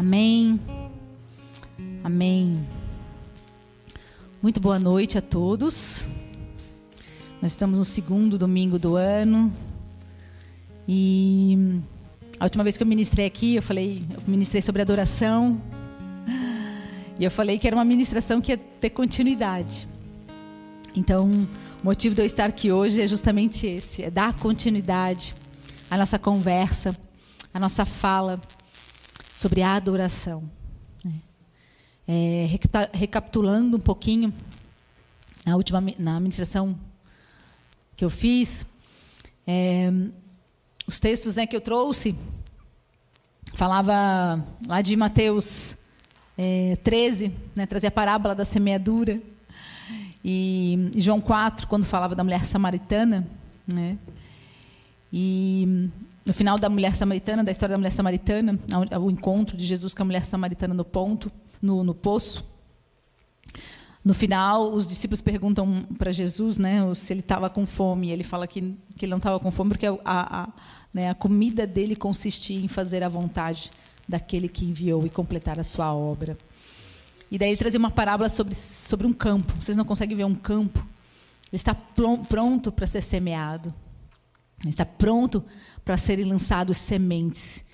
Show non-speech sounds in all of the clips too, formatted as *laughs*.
Amém. Amém. Muito boa noite a todos. Nós estamos no segundo domingo do ano. E a última vez que eu ministrei aqui, eu falei, eu ministrei sobre adoração. E eu falei que era uma ministração que ia ter continuidade. Então, o motivo de eu estar aqui hoje é justamente esse: é dar continuidade à nossa conversa, à nossa fala sobre a adoração. É, recapitulando um pouquinho, na última na administração que eu fiz, é, os textos né, que eu trouxe, falava lá de Mateus é, 13, né, trazia a parábola da semeadura, e João 4, quando falava da mulher samaritana, né, e no final da mulher samaritana, da história da mulher samaritana, o encontro de Jesus com a mulher samaritana no ponto, no, no poço. No final, os discípulos perguntam para Jesus, né, se ele estava com fome. Ele fala que, que ele não estava com fome porque a, a, né, a comida dele consistia em fazer a vontade daquele que enviou e completar a sua obra. E daí ele trazia uma parábola sobre, sobre um campo. Vocês não conseguem ver um campo? Ele está pronto para ser semeado. Ele está pronto para serem lançados sementes.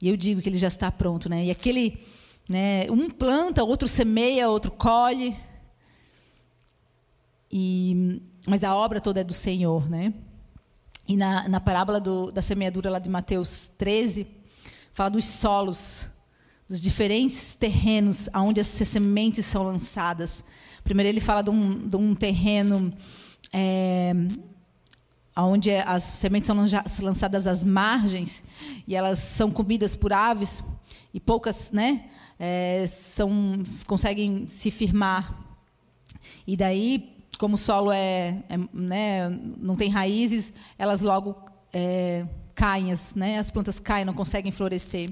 E eu digo que ele já está pronto, né? E aquele né? Um planta, outro semeia, outro colhe. E, mas a obra toda é do Senhor. Né? E na, na parábola do, da semeadura lá de Mateus 13, fala dos solos, dos diferentes terrenos onde as sementes são lançadas. Primeiro ele fala de um, de um terreno é, onde as sementes são lançadas às margens e elas são comidas por aves e poucas, né? é, são, conseguem se firmar. E daí, como o solo é, é né, não tem raízes, elas logo é, caem, as, né, as plantas caem, não conseguem florescer.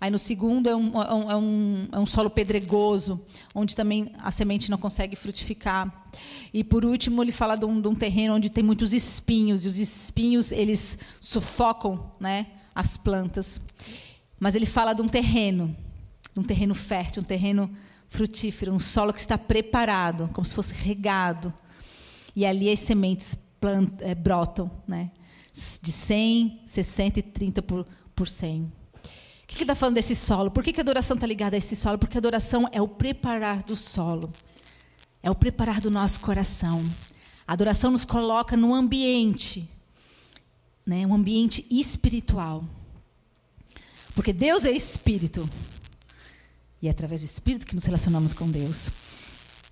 Aí no segundo é um, é um, é um, é um solo pedregoso, onde também a semente não consegue frutificar. E por último ele fala de um, de um terreno onde tem muitos espinhos e os espinhos eles sufocam, né, as plantas. Mas ele fala de um terreno um terreno fértil, um terreno frutífero, um solo que está preparado, como se fosse regado. E ali as sementes plant, é, brotam, né? De 100, 60 e 30 por, por 100. O que está falando desse solo? Por que, que a adoração está ligada a esse solo? Porque a adoração é o preparar do solo, é o preparar do nosso coração. A adoração nos coloca num ambiente, né, um ambiente espiritual. Porque Deus é espírito. E é através do Espírito que nos relacionamos com Deus.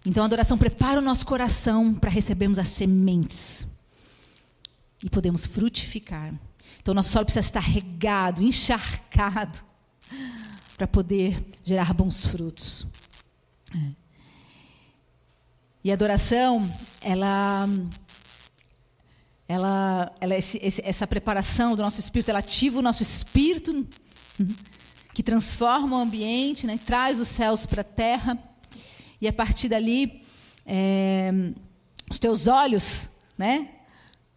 Então a adoração prepara o nosso coração para recebermos as sementes e podemos frutificar. Então nosso solo precisa estar regado, encharcado, *laughs* para poder gerar bons frutos. É. E a adoração, ela, ela, ela esse, essa preparação do nosso espírito, ela ativa o nosso espírito. Uhum que transforma o ambiente, né, traz os céus para a terra, e a partir dali, é, os teus olhos né,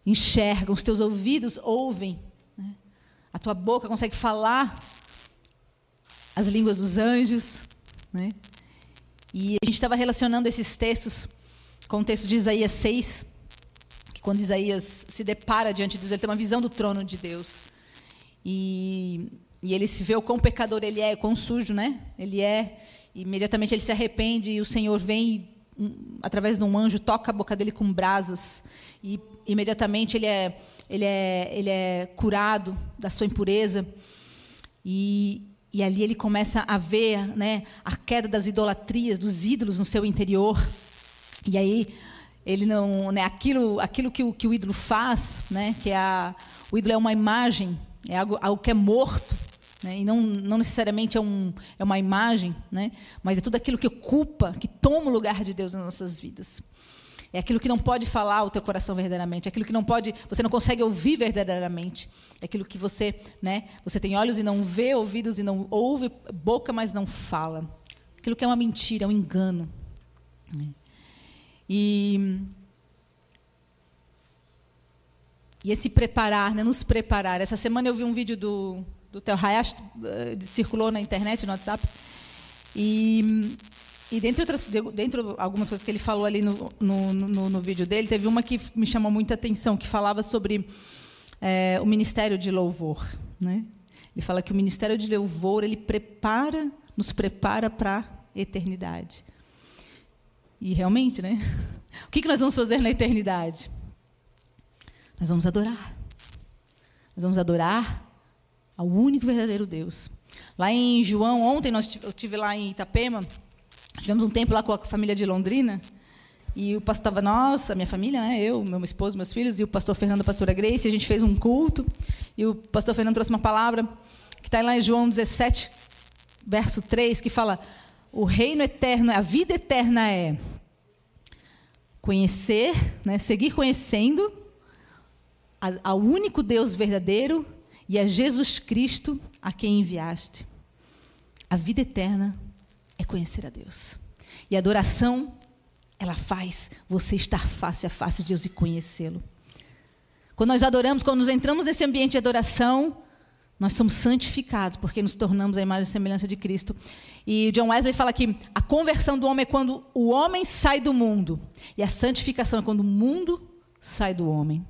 enxergam, os teus ouvidos ouvem, né, a tua boca consegue falar as línguas dos anjos. Né, e a gente estava relacionando esses textos com o texto de Isaías 6, que quando Isaías se depara diante de Deus, ele tem uma visão do trono de Deus. E e ele se vê o quão pecador ele é, o quão sujo, né? Ele é. E imediatamente ele se arrepende e o Senhor vem um, através de um anjo toca a boca dele com brasas e imediatamente ele é ele é ele é curado da sua impureza e e ali ele começa a ver, né, a queda das idolatrias, dos ídolos no seu interior. E aí ele não, né, aquilo, aquilo que o, que o ídolo faz, né, que é a, o ídolo é uma imagem, é algo, algo que é morto. Né? E não, não necessariamente é, um, é uma imagem, né? mas é tudo aquilo que ocupa, que toma o lugar de Deus nas nossas vidas. É aquilo que não pode falar o teu coração verdadeiramente, é aquilo que não pode, você não consegue ouvir verdadeiramente. É aquilo que você, né, você tem olhos e não vê, ouvidos e não ouve, boca mas não fala. Aquilo que é uma mentira, é um engano. E e esse preparar, né, nos preparar. Essa semana eu vi um vídeo do do Theo Hayashi, uh, circulou na internet, no WhatsApp. E, e dentre, outras, algumas coisas que ele falou ali no, no, no, no vídeo dele, teve uma que me chamou muita atenção, que falava sobre é, o ministério de louvor. Né? Ele fala que o ministério de louvor ele prepara, nos prepara para a eternidade. E realmente, né? *laughs* O que nós vamos fazer na eternidade? Nós vamos adorar. Nós vamos adorar ao único verdadeiro Deus. Lá em João, ontem nós, eu tive lá em Itapema, tivemos um tempo lá com a família de Londrina, e o pastor estava nós, a minha família, né, eu, meu esposo, meus filhos, e o pastor Fernando, a pastora Grace, a gente fez um culto, e o pastor Fernando trouxe uma palavra que está lá em João 17, verso 3, que fala: o reino eterno, a vida eterna é conhecer, né, seguir conhecendo ao único Deus verdadeiro e a Jesus Cristo a quem enviaste. A vida eterna é conhecer a Deus. E a adoração, ela faz você estar face a face de Deus e conhecê-lo. Quando nós adoramos, quando nós entramos nesse ambiente de adoração, nós somos santificados, porque nos tornamos a imagem e semelhança de Cristo. E John Wesley fala que a conversão do homem é quando o homem sai do mundo. E a santificação é quando o mundo sai do homem.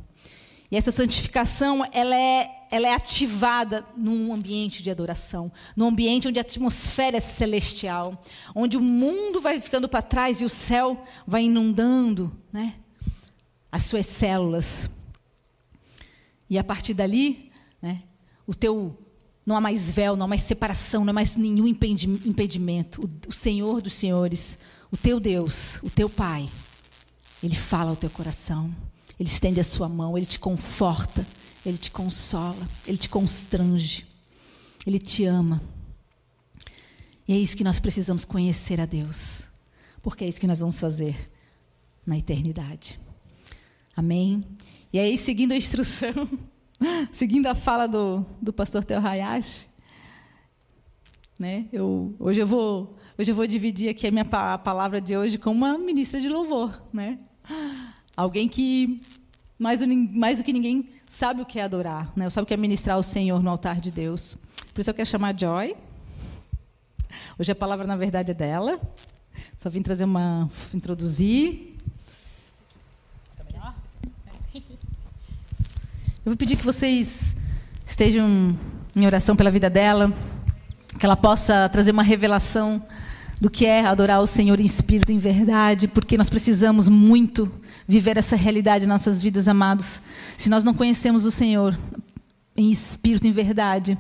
E essa santificação, ela é, ela é ativada num ambiente de adoração, num ambiente onde a atmosfera é celestial, onde o mundo vai ficando para trás e o céu vai inundando né, as suas células. E a partir dali, né, o teu não há mais véu, não há mais separação, não há mais nenhum impedimento. O, Senhor dos Senhores, o teu Deus, o teu Pai, Ele fala ao teu coração. Ele estende a sua mão, ele te conforta, ele te consola, ele te constrange, ele te ama. E é isso que nós precisamos conhecer a Deus, porque é isso que nós vamos fazer na eternidade. Amém? E aí, seguindo a instrução, *laughs* seguindo a fala do, do pastor Teo Hayashi, né, eu, hoje, eu vou, hoje eu vou dividir aqui a minha a palavra de hoje com uma ministra de louvor. Né? Alguém que, mais do, mais do que ninguém, sabe o que é adorar, né? sabe o que é ministrar o Senhor no altar de Deus. Por isso eu quero chamar a Joy. Hoje a palavra, na verdade, é dela. Só vim trazer uma. introduzir. Eu vou pedir que vocês estejam em oração pela vida dela, que ela possa trazer uma revelação do que é adorar o Senhor em espírito e em verdade, porque nós precisamos muito viver essa realidade em nossas vidas, amados. Se nós não conhecemos o Senhor em espírito e em verdade,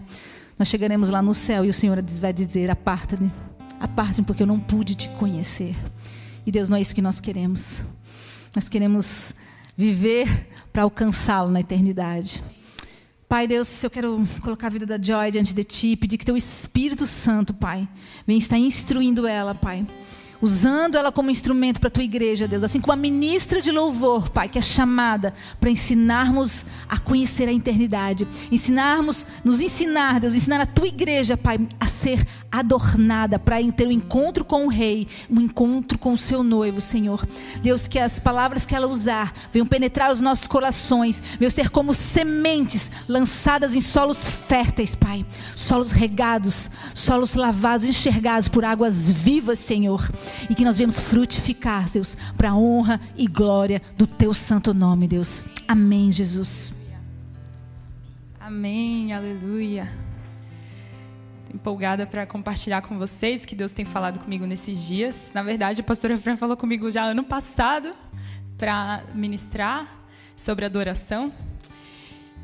nós chegaremos lá no céu e o Senhor vai dizer: aparta-me, aparta-me, porque eu não pude te conhecer. E Deus, não é isso que nós queremos. Nós queremos viver para alcançá-lo na eternidade. Pai Deus, eu quero colocar a vida da Joy diante de Ti, pedir que Teu Espírito Santo, Pai, venha estar instruindo ela, Pai usando ela como instrumento para a tua igreja, Deus, assim como a ministra de louvor, Pai, que é chamada para ensinarmos a conhecer a eternidade, ensinarmos, nos ensinar, Deus, ensinar a tua igreja, Pai, a ser adornada para ter um encontro com o rei, um encontro com o seu noivo, Senhor. Deus, que as palavras que ela usar venham penetrar os nossos corações, venham ser como sementes lançadas em solos férteis, Pai, solos regados, solos lavados, enxergados por águas vivas, Senhor e que nós vemos frutificar, Deus, para a honra e glória do teu santo nome, Deus. Amém, Jesus. Amém, aleluia. Empolgada para compartilhar com vocês que Deus tem falado comigo nesses dias. Na verdade, a pastora Fran falou comigo já ano passado para ministrar sobre adoração.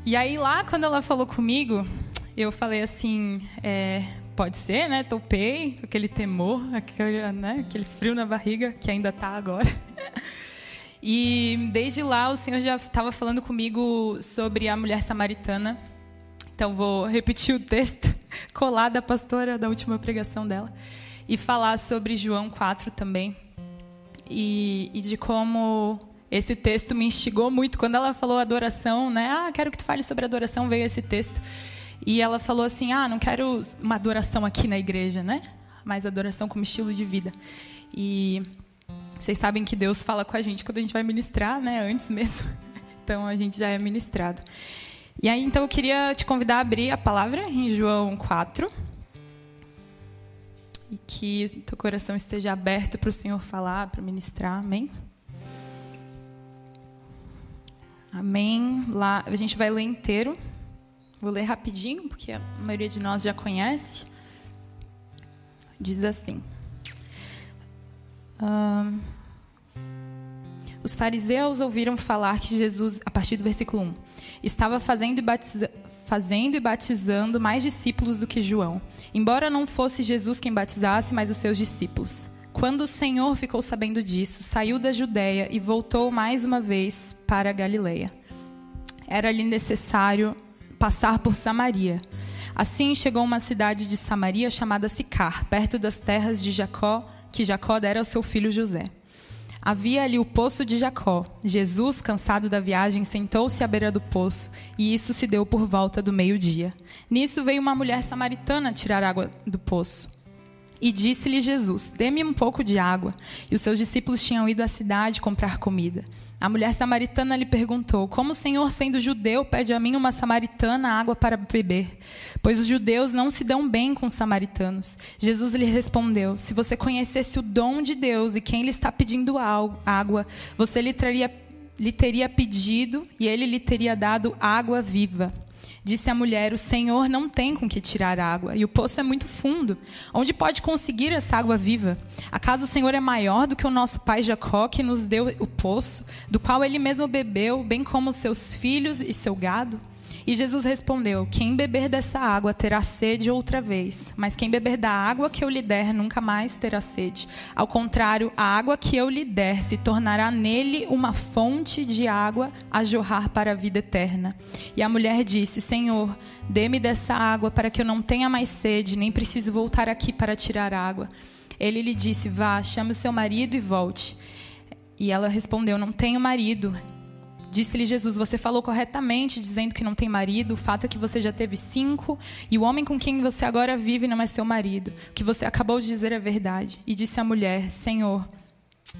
E aí lá, quando ela falou comigo, eu falei assim, é, Pode ser, né? Topei, aquele temor, aquele, né? aquele frio na barriga, que ainda está agora. *laughs* E desde lá o Senhor já estava falando comigo sobre a mulher samaritana. Então vou repetir o texto, *laughs* colar da pastora da última pregação dela. E falar sobre João 4 também. E, e de como esse texto me instigou muito. Quando ela falou adoração, né? Ah, quero que tu fale sobre adoração, veio esse texto. E ela falou assim: Ah, não quero uma adoração aqui na igreja, né? Mas adoração como estilo de vida. E vocês sabem que Deus fala com a gente quando a gente vai ministrar, né? Antes mesmo. *laughs* Então a gente já é ministrado. E aí, então, eu queria te convidar a abrir a palavra em João 4. E que teu coração esteja aberto para o Senhor falar, para ministrar. Amém? Amém. Lá, a gente vai ler inteiro. Vou ler rapidinho, porque a maioria de nós já conhece. Diz assim. os fariseus ouviram falar que Jesus, a partir do versículo 1, estava fazendo e, batiza, fazendo e batizando mais discípulos do que João, embora não fosse Jesus quem batizasse, mas os seus discípulos. Quando o Senhor ficou sabendo disso, saiu da Judéia e voltou mais uma vez para a Galileia. Era-lhe necessário passar por Samaria. Assim chegou uma cidade de Samaria chamada Sicar, perto das terras de Jacó, que Jacó dera ao seu filho José. Havia ali o poço de Jacó. Jesus, cansado da viagem, sentou-se à beira do poço, e isso se deu por volta do meio-dia. Nisso veio uma mulher samaritana tirar água do poço. E disse-lhe Jesus: Dê-me um pouco de água. E os seus discípulos tinham ido à cidade comprar comida. A mulher samaritana lhe perguntou: Como o Senhor, sendo judeu, pede a mim, uma samaritana, água para beber? Pois os judeus não se dão bem com os samaritanos. Jesus lhe respondeu: Se você conhecesse o dom de Deus e quem lhe está pedindo água, você lhe, traria, lhe teria pedido e ele lhe teria dado água viva. Disse a mulher: O Senhor não tem com que tirar água, e o poço é muito fundo. Onde pode conseguir essa água viva? Acaso o Senhor é maior do que o nosso pai Jacó, que nos deu o poço, do qual ele mesmo bebeu, bem como seus filhos e seu gado? E Jesus respondeu: Quem beber dessa água terá sede outra vez, mas quem beber da água que eu lhe der nunca mais terá sede. Ao contrário, a água que eu lhe der se tornará nele uma fonte de água a jorrar para a vida eterna. E a mulher disse: Senhor, dê-me dessa água para que eu não tenha mais sede, nem precise voltar aqui para tirar água. Ele lhe disse: Vá, chame o seu marido e volte. E ela respondeu: Não tenho marido. Disse-lhe Jesus: Você falou corretamente, dizendo que não tem marido. O fato é que você já teve cinco, e o homem com quem você agora vive não é seu marido. O que você acabou de dizer é verdade. E disse a mulher: Senhor,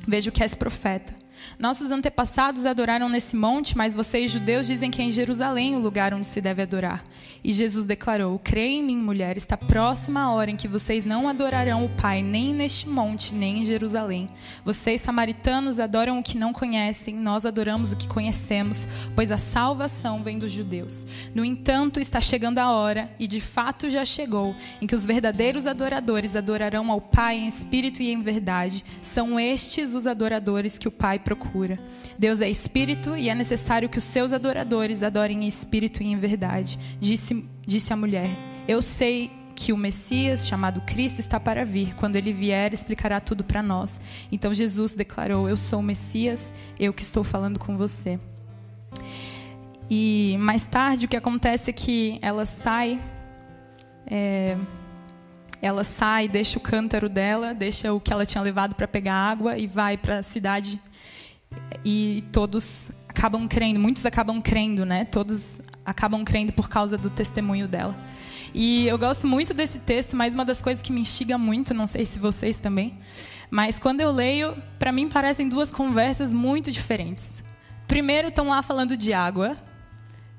vejo que és profeta. Nossos antepassados adoraram nesse monte, mas vocês, judeus, dizem que é em Jerusalém o lugar onde se deve adorar. E Jesus declarou: Creia em mim, mulher, está próxima a hora em que vocês não adorarão o Pai, nem neste monte, nem em Jerusalém. Vocês, samaritanos, adoram o que não conhecem, nós adoramos o que conhecemos, pois a salvação vem dos judeus. No entanto, está chegando a hora, e de fato já chegou, em que os verdadeiros adoradores adorarão ao Pai em espírito e em verdade. São estes os adoradores que o Pai procura. Deus é espírito e é necessário que os seus adoradores adorem em espírito e em verdade. Disse, disse a mulher: Eu sei que o Messias, chamado Cristo, está para vir. Quando ele vier, explicará tudo para nós. Então Jesus declarou: Eu sou o Messias, eu que estou falando com você. E mais tarde, o que acontece é que ela sai. É, ela sai, deixa o cântaro dela, deixa o que ela tinha levado para pegar água e vai para a cidade e todos acabam crendo, muitos acabam crendo, né? Todos acabam crendo por causa do testemunho dela. E eu gosto muito desse texto, mas uma das coisas que me instiga muito, não sei se vocês também, mas quando eu leio, para mim parecem duas conversas muito diferentes. Primeiro estão lá falando de água,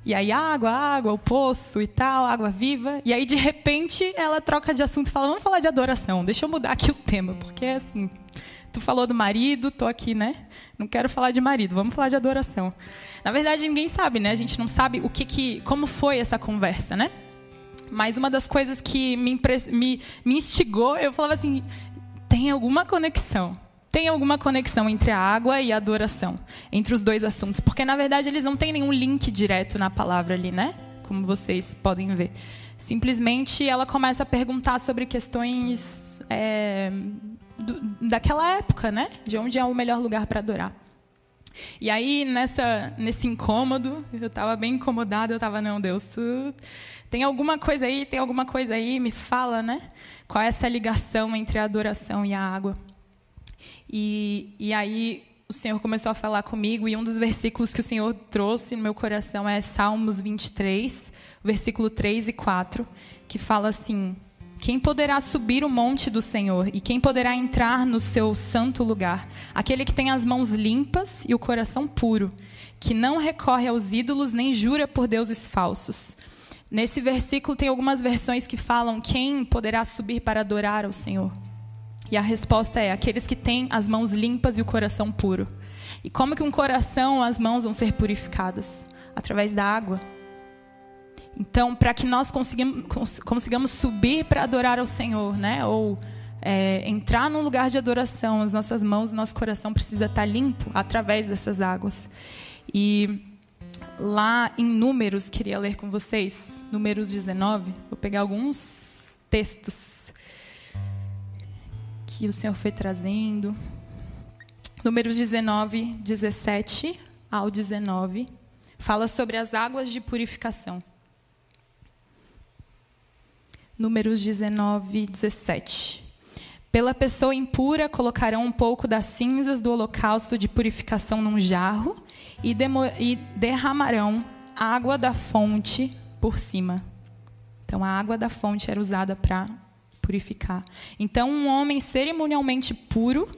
e aí água, água, o poço e tal, água viva. E aí de repente ela troca de assunto e fala: "Vamos falar de adoração. Deixa eu mudar aqui o tema, porque assim, tu falou do marido, tô aqui, né? Não quero falar de marido, vamos falar de adoração. Na verdade, ninguém sabe, né? A gente não sabe o que, que como foi essa conversa, né? Mas uma das coisas que me, me, me instigou, eu falava assim: tem alguma conexão. Tem alguma conexão entre a água e a adoração, entre os dois assuntos. Porque, na verdade, eles não têm nenhum link direto na palavra ali, né? Como vocês podem ver. Simplesmente ela começa a perguntar sobre questões é, do, daquela época, né? De onde é o melhor lugar para adorar. E aí, nessa, nesse incômodo, eu estava bem incomodada, eu estava, não, Deus, tem alguma coisa aí, tem alguma coisa aí, me fala, né? Qual é essa ligação entre a adoração e a água? E, e aí, o Senhor começou a falar comigo, e um dos versículos que o Senhor trouxe no meu coração é Salmos 23, versículo 3 e 4, que fala assim: Quem poderá subir o monte do Senhor? E quem poderá entrar no seu santo lugar? Aquele que tem as mãos limpas e o coração puro, que não recorre aos ídolos nem jura por deuses falsos. Nesse versículo tem algumas versões que falam quem poderá subir para adorar ao Senhor. E a resposta é aqueles que têm as mãos limpas e o coração puro. E como que um coração, as mãos vão ser purificadas? Através da água. Então, para que nós consigamos, subir para adorar ao Senhor, né? Ou é, entrar num lugar de adoração, as nossas mãos, o nosso coração precisa estar limpo através dessas águas. E lá em Números, queria ler com vocês, Números 19, vou pegar alguns textos que o Senhor foi trazendo. Números 19, 17 ao 19, fala sobre as águas de purificação. Números 19, 17. Pela pessoa impura colocarão um pouco das cinzas do holocausto de purificação num jarro e, e derramarão água da fonte por cima. Então, a água da fonte era usada para purificar. Então, um homem cerimonialmente puro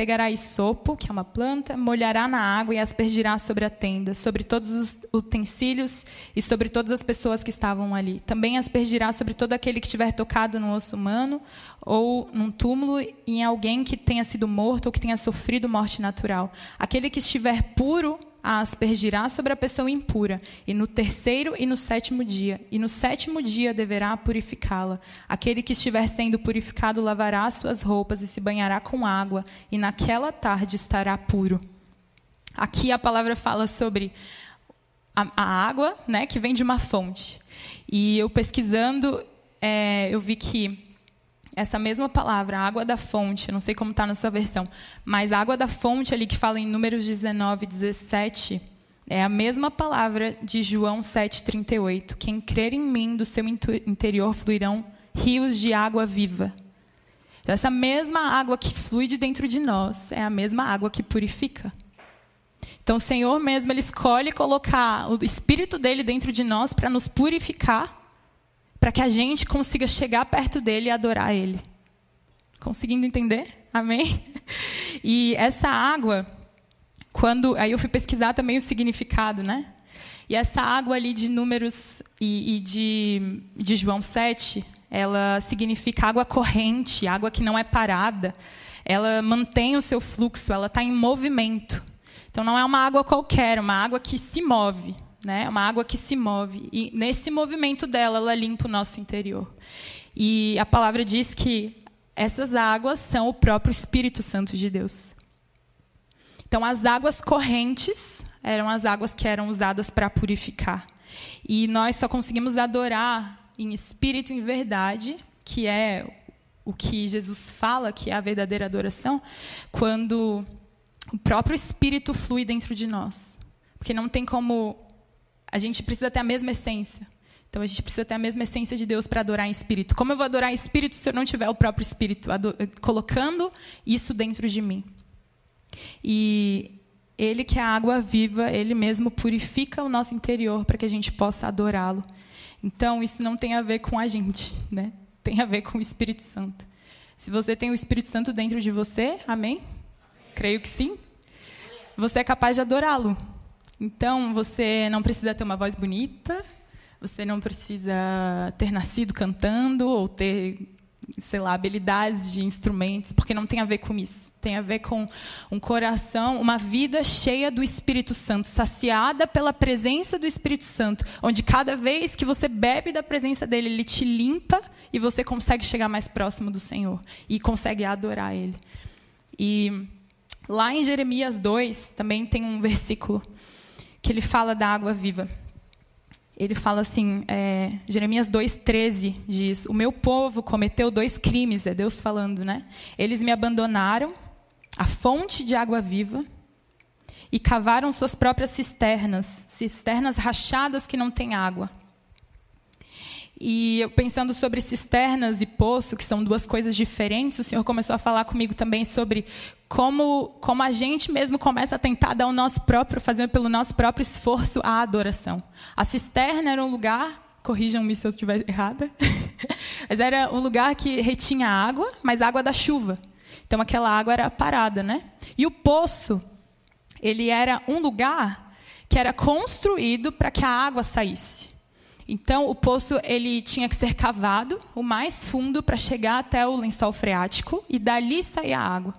Pegará isopo, que é uma planta, molhará na água e aspergirá sobre a tenda, sobre todos os utensílios e sobre todas as pessoas que estavam ali. Também aspergirá sobre todo aquele que tiver tocado no osso humano ou num túmulo e em alguém que tenha sido morto ou que tenha sofrido morte natural. Aquele que estiver puro a aspergirá sobre a pessoa impura, e no terceiro e no sétimo dia. E no sétimo dia deverá purificá-la. Aquele que estiver sendo purificado lavará suas roupas e se banhará com água, e naquela tarde estará puro. Aqui a palavra fala sobre a, a água né, que vem de uma fonte. E eu pesquisando, é, eu vi que essa mesma palavra, água da fonte, não sei como está na sua versão, mas água da fonte ali que fala em Números 19, 17, é a mesma palavra de João 7,38. Quem crer em mim, do seu interior fluirão rios de água viva. Então, essa mesma água que flui de dentro de nós é a mesma água que purifica. Então, o Senhor mesmo, Ele escolhe colocar o Espírito dele dentro de nós para nos purificar para que a gente consiga chegar perto dele e adorar ele. Conseguindo entender? Amém? E essa água, quando. Aí eu fui pesquisar também o significado, né? E essa água ali de Números e, e de, de João 7, ela significa água corrente, água que não é parada. Ela mantém o seu fluxo, ela está em movimento. Então não é uma água qualquer, é uma água que se move né? Uma água que se move e nesse movimento dela ela limpa o nosso interior. E a palavra diz que essas águas são o próprio Espírito Santo de Deus. Então as águas correntes eram as águas que eram usadas para purificar. E nós só conseguimos adorar em espírito e em verdade, que é o que Jesus fala, que é a verdadeira adoração, quando o próprio Espírito flui dentro de nós. Porque não tem como a gente precisa ter a mesma essência. Então a gente precisa ter a mesma essência de Deus para adorar em espírito. Como eu vou adorar em espírito se eu não tiver o próprio espírito colocando isso dentro de mim? E ele que é a água viva, ele mesmo purifica o nosso interior para que a gente possa adorá-lo. Então isso não tem a ver com a gente, né? Tem a ver com o Espírito Santo. Se você tem o Espírito Santo dentro de você, amém? Creio que sim. Você é capaz de adorá-lo. Então, você não precisa ter uma voz bonita, você não precisa ter nascido cantando ou ter, sei lá, habilidades de instrumentos, porque não tem a ver com isso. Tem a ver com um coração, uma vida cheia do Espírito Santo, saciada pela presença do Espírito Santo, onde cada vez que você bebe da presença dele, ele te limpa e você consegue chegar mais próximo do Senhor e consegue adorar ele. E lá em Jeremias 2 também tem um versículo que ele fala da água viva. Ele fala assim, é, Jeremias 2,13 diz: O meu povo cometeu dois crimes, é Deus falando, né? Eles me abandonaram, a fonte de água viva, e cavaram suas próprias cisternas, cisternas rachadas que não têm água. E eu pensando sobre cisternas e poço, que são duas coisas diferentes, o Senhor começou a falar comigo também sobre como, como a gente mesmo começa a tentar dar o nosso próprio, fazer pelo nosso próprio esforço a adoração. A cisterna era um lugar corrijam-me se eu estiver errada. *laughs* mas era um lugar que retinha água, mas água da chuva. Então aquela água era parada, né? E o poço, ele era um lugar que era construído para que a água saísse. Então o poço ele tinha que ser cavado o mais fundo para chegar até o lençol freático e dali sair a água.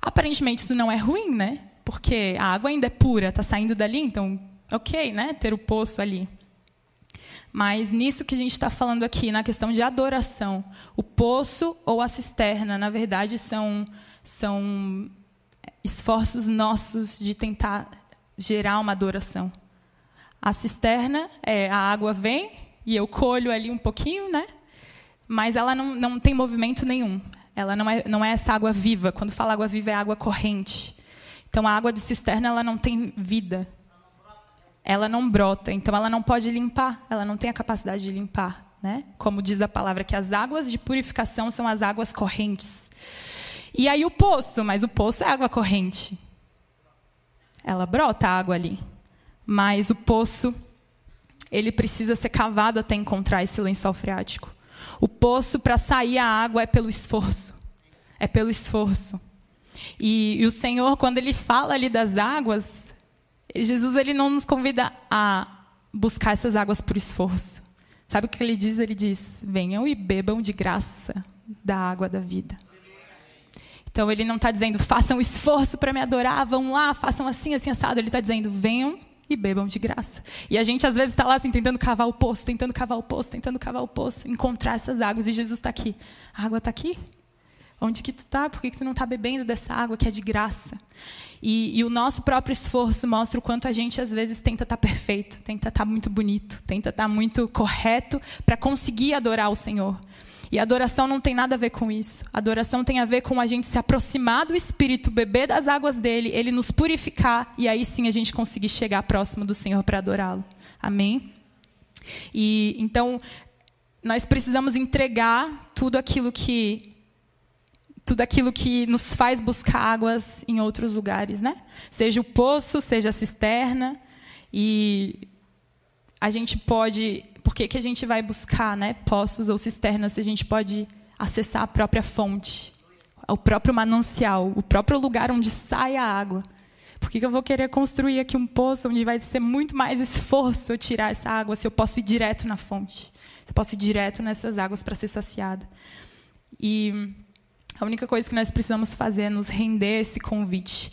Aparentemente isso não é ruim, né? Porque a água ainda é pura, está saindo dali, então ok, né? Ter o poço ali. Mas nisso que a gente está falando aqui, na questão de adoração, o poço ou a cisterna, na verdade, são, são esforços nossos de tentar gerar uma adoração. A cisterna, é, a água vem e eu colho ali um pouquinho, né? Mas ela não, não tem movimento nenhum. Ela não é, não é essa água viva. Quando fala água viva, é água corrente. Então, a água de cisterna ela não tem vida ela não brota, então ela não pode limpar, ela não tem a capacidade de limpar, né? Como diz a palavra que as águas de purificação são as águas correntes. E aí o poço, mas o poço é água corrente. Ela brota a água ali, mas o poço ele precisa ser cavado até encontrar esse lençol freático. O poço para sair a água é pelo esforço. É pelo esforço. E, e o Senhor, quando ele fala ali das águas, Jesus ele não nos convida a buscar essas águas por esforço. Sabe o que ele diz? Ele diz: venham e bebam de graça da água da vida. Então ele não está dizendo façam esforço para me adorar, vão lá, façam assim, assim, assado. Ele está dizendo venham e bebam de graça. E a gente às vezes está lá assim, tentando cavar o poço, tentando cavar o poço, tentando cavar o poço, encontrar essas águas. E Jesus está aqui. A água está aqui. Onde que tu está? Por que, que tu não está bebendo dessa água que é de graça? E, e, o nosso próprio esforço mostra o quanto a gente, às vezes, tenta estar tá perfeito, tenta estar tá muito bonito, tenta estar tá muito correto para conseguir adorar o Senhor. E adoração não tem nada a ver com isso. Adoração tem a ver com a gente se aproximar do Espírito, beber das águas dele, ele nos purificar e aí sim a gente conseguir chegar próximo do Senhor para adorá-lo. Amém? E então nós precisamos entregar tudo aquilo que tudo aquilo que nos faz buscar águas em outros lugares, né? Seja o poço, seja a cisterna. E a gente pode. Por que, que a gente vai buscar né, poços ou cisternas se a gente pode acessar a própria fonte, o próprio manancial, o próprio lugar onde sai a água? Por que, que eu vou querer construir aqui um poço onde vai ser muito mais esforço eu tirar essa água se eu posso ir direto na fonte? Se eu posso ir direto nessas águas para ser saciada? E a única coisa que nós precisamos fazer é nos render esse convite.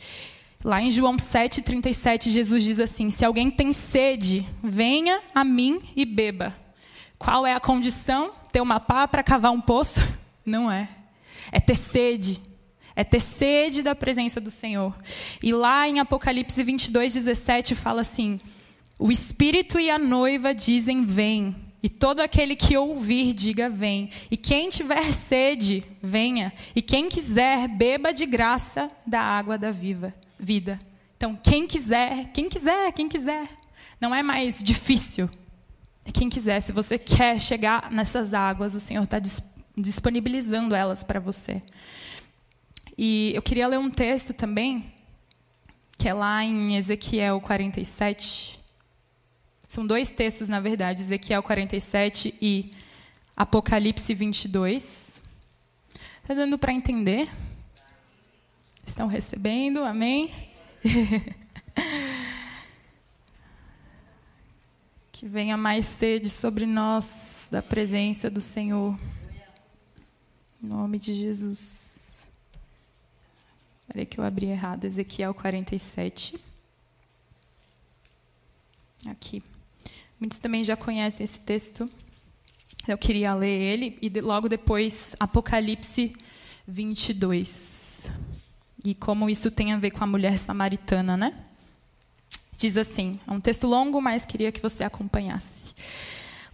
Lá em João 7,37, Jesus diz assim: Se alguém tem sede, venha a mim e beba. Qual é a condição? Ter uma pá para cavar um poço? *laughs* Não é. É ter sede. É ter sede da presença do Senhor. E lá em Apocalipse 22, 17, fala assim: O Espírito e a noiva dizem: Vem. E todo aquele que ouvir, diga: Vem. E quem tiver sede, venha. E quem quiser, beba de graça da água da viva vida. Então, quem quiser, quem quiser, quem quiser. Não é mais difícil. É quem quiser. Se você quer chegar nessas águas, o Senhor está disponibilizando elas para você. E eu queria ler um texto também, que é lá em Ezequiel 47. São dois textos, na verdade, Ezequiel 47 e Apocalipse 22. Está dando para entender? Estão recebendo? Amém? *laughs* que venha mais sede sobre nós da presença do Senhor. Em nome de Jesus. Peraí que eu abri errado. Ezequiel 47. Aqui. Muitos também já conhecem esse texto. Eu queria ler ele e logo depois Apocalipse 22. E como isso tem a ver com a mulher samaritana, né? Diz assim, é um texto longo, mas queria que você acompanhasse.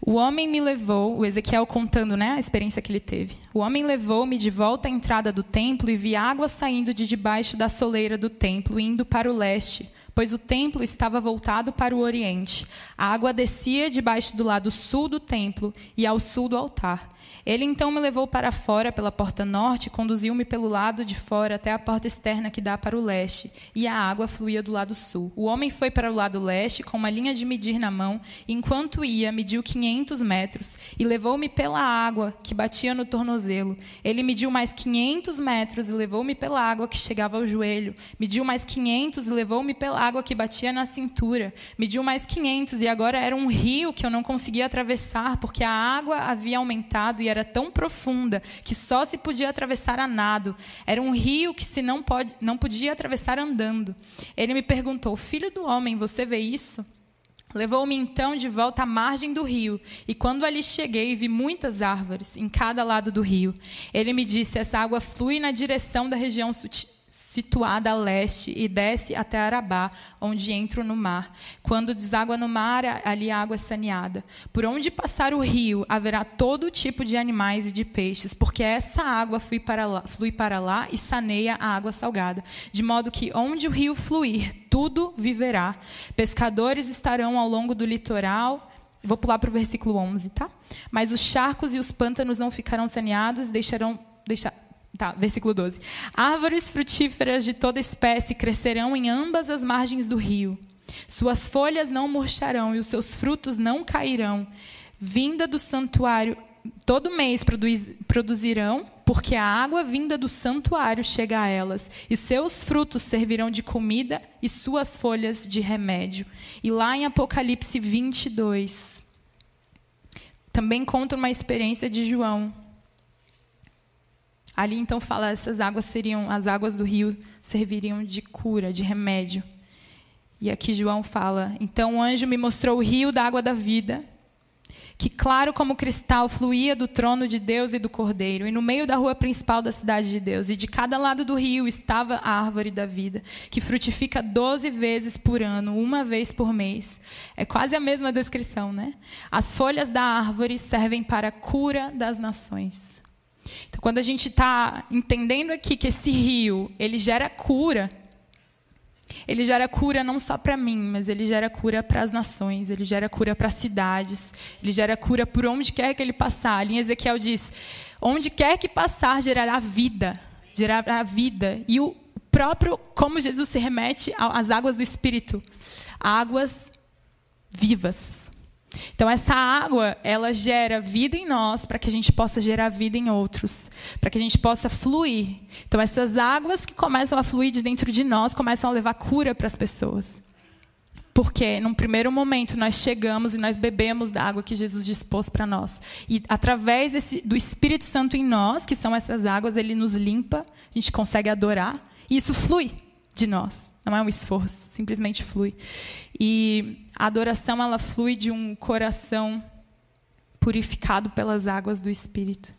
O homem me levou, o Ezequiel contando né, a experiência que ele teve. O homem levou-me de volta à entrada do templo e vi água saindo de debaixo da soleira do templo, indo para o leste pois o templo estava voltado para o oriente. A água descia debaixo do lado sul do templo e ao sul do altar. Ele então me levou para fora pela porta norte conduziu-me pelo lado de fora até a porta externa que dá para o leste, e a água fluía do lado sul. O homem foi para o lado leste com uma linha de medir na mão, e enquanto ia, mediu 500 metros e levou-me pela água que batia no tornozelo. Ele mediu mais 500 metros e levou-me pela água que chegava ao joelho. Mediu mais 500 e levou-me pela água que batia na cintura. Mediu mais 500 e agora era um rio que eu não conseguia atravessar porque a água havia aumentado e era tão profunda que só se podia atravessar a nado. Era um rio que se não, pode, não podia atravessar andando. Ele me perguntou: Filho do homem, você vê isso? Levou-me então de volta à margem do rio, e quando ali cheguei, vi muitas árvores em cada lado do rio. Ele me disse: Essa água flui na direção da região situada a leste e desce até Arabá, onde entro no mar. Quando deságua no mar, ali a água é saneada. Por onde passar o rio, haverá todo tipo de animais e de peixes, porque essa água flui para lá, flui para lá e saneia a água salgada. De modo que onde o rio fluir, tudo viverá. Pescadores estarão ao longo do litoral. Vou pular para o versículo 11, tá? Mas os charcos e os pântanos não ficarão saneados, deixarão. Deixar, Tá, versículo 12. Árvores frutíferas de toda espécie crescerão em ambas as margens do rio. Suas folhas não murcharão e os seus frutos não cairão. Vinda do santuário, todo mês produz, produzirão, porque a água vinda do santuário chega a elas, e seus frutos servirão de comida e suas folhas de remédio. E lá em Apocalipse 22, também conta uma experiência de João Ali então fala essas águas seriam as águas do rio serviriam de cura, de remédio. E aqui João fala: "Então o anjo me mostrou o rio da água da vida, que claro como cristal fluía do trono de Deus e do Cordeiro, e no meio da rua principal da cidade de Deus, e de cada lado do rio estava a árvore da vida, que frutifica doze vezes por ano, uma vez por mês. É quase a mesma descrição, né? As folhas da árvore servem para a cura das nações. Então, quando a gente está entendendo aqui que esse rio ele gera cura, ele gera cura não só para mim, mas ele gera cura para as nações, ele gera cura para as cidades, ele gera cura por onde quer que ele passar. Ali em Ezequiel diz: onde quer que passar, gerará vida, gerará vida. E o próprio, como Jesus se remete às águas do Espírito, águas vivas. Então essa água, ela gera vida em nós para que a gente possa gerar vida em outros, para que a gente possa fluir. Então essas águas que começam a fluir de dentro de nós começam a levar cura para as pessoas. Porque num primeiro momento nós chegamos e nós bebemos da água que Jesus dispôs para nós. E através desse, do Espírito Santo em nós, que são essas águas, ele nos limpa, a gente consegue adorar, e isso flui de nós. Não é um esforço, simplesmente flui. E a adoração ela flui de um coração purificado pelas águas do Espírito.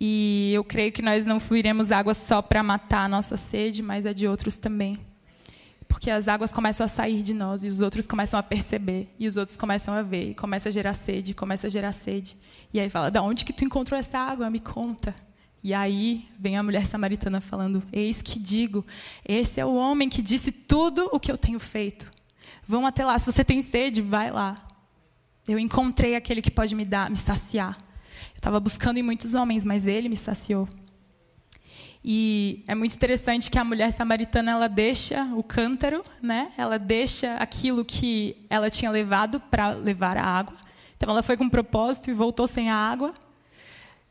E eu creio que nós não fluiremos águas só para matar a nossa sede, mas a de outros também. Porque as águas começam a sair de nós e os outros começam a perceber, e os outros começam a ver, e começa a gerar sede, começa a gerar sede. E aí fala: "Da onde que tu encontrou essa água? Me conta". E aí vem a mulher samaritana falando: Eis que digo, esse é o homem que disse tudo o que eu tenho feito. Vão até lá, se você tem sede, vai lá. Eu encontrei aquele que pode me dar, me saciar. Eu estava buscando em muitos homens, mas ele me saciou. E é muito interessante que a mulher samaritana ela deixa o cântaro, né? Ela deixa aquilo que ela tinha levado para levar a água. Então ela foi com um propósito e voltou sem a água.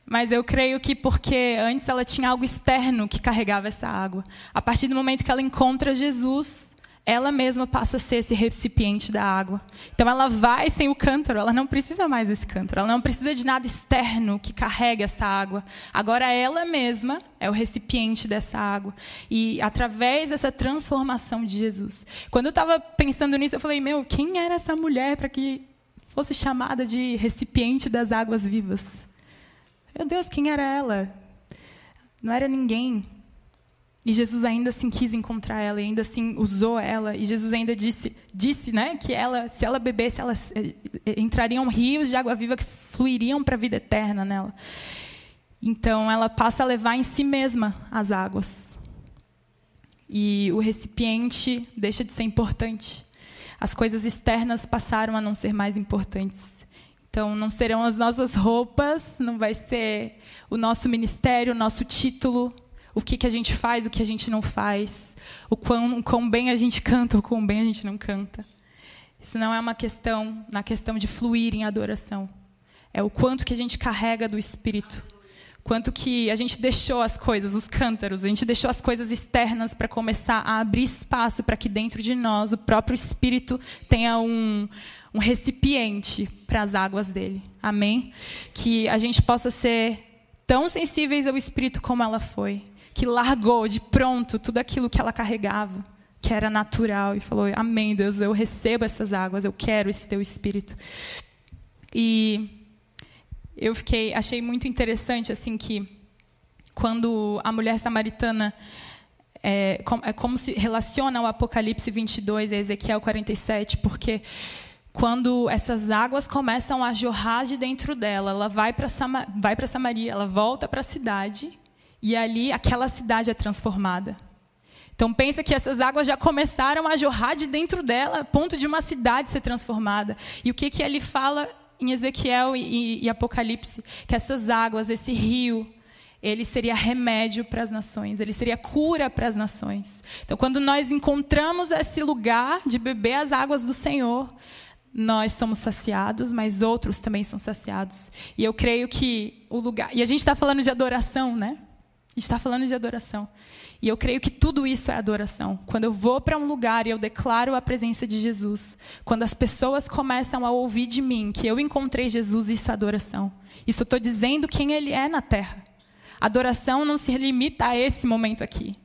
Mas eu creio que porque antes ela tinha algo externo que carregava essa água. A partir do momento que ela encontra Jesus, ela mesma passa a ser esse recipiente da água. Então ela vai sem o cântaro, ela não precisa mais desse cântaro, ela não precisa de nada externo que carregue essa água. Agora ela mesma é o recipiente dessa água. E através dessa transformação de Jesus. Quando eu estava pensando nisso, eu falei: meu, quem era essa mulher para que fosse chamada de recipiente das águas vivas? Meu Deus, quem era ela? Não era ninguém. E Jesus ainda assim quis encontrar ela, e ainda assim usou ela. E Jesus ainda disse, disse né, que ela, se ela bebesse, ela, eh, eh, entrariam rios de água viva que fluiriam para a vida eterna nela. Então ela passa a levar em si mesma as águas. E o recipiente deixa de ser importante. As coisas externas passaram a não ser mais importantes. Então, não serão as nossas roupas, não vai ser o nosso ministério, o nosso título, o que, que a gente faz, o que a gente não faz, o quão, o quão bem a gente canta, o quão bem a gente não canta. Isso não é uma questão na questão de fluir em adoração. É o quanto que a gente carrega do Espírito. Quanto que a gente deixou as coisas, os cântaros, a gente deixou as coisas externas para começar a abrir espaço para que dentro de nós o próprio Espírito tenha um, um recipiente para as águas dele. Amém? Que a gente possa ser tão sensíveis ao Espírito como ela foi, que largou de pronto tudo aquilo que ela carregava, que era natural, e falou: Amém, Deus, eu recebo essas águas, eu quero esse teu Espírito. E eu fiquei, achei muito interessante assim que quando a mulher samaritana é, é como se relaciona o Apocalipse 22 a Ezequiel 47, porque quando essas águas começam a jorrar de dentro dela, ela vai para Sama, vai Samaria, ela volta para a cidade e ali aquela cidade é transformada. Então pensa que essas águas já começaram a jorrar de dentro dela, ponto de uma cidade ser transformada. E o que que ele fala em Ezequiel e, e, e Apocalipse? Que essas águas, esse rio, ele seria remédio para as nações, ele seria cura para as nações. Então, quando nós encontramos esse lugar de beber as águas do Senhor, nós somos saciados, mas outros também são saciados. E eu creio que o lugar. E a gente está falando de adoração, né? A gente está falando de adoração. E eu creio que tudo isso é adoração. Quando eu vou para um lugar e eu declaro a presença de Jesus, quando as pessoas começam a ouvir de mim que eu encontrei Jesus, isso é adoração. Isso eu estou dizendo quem Ele é na terra. Adoração não se limita a esse momento aqui.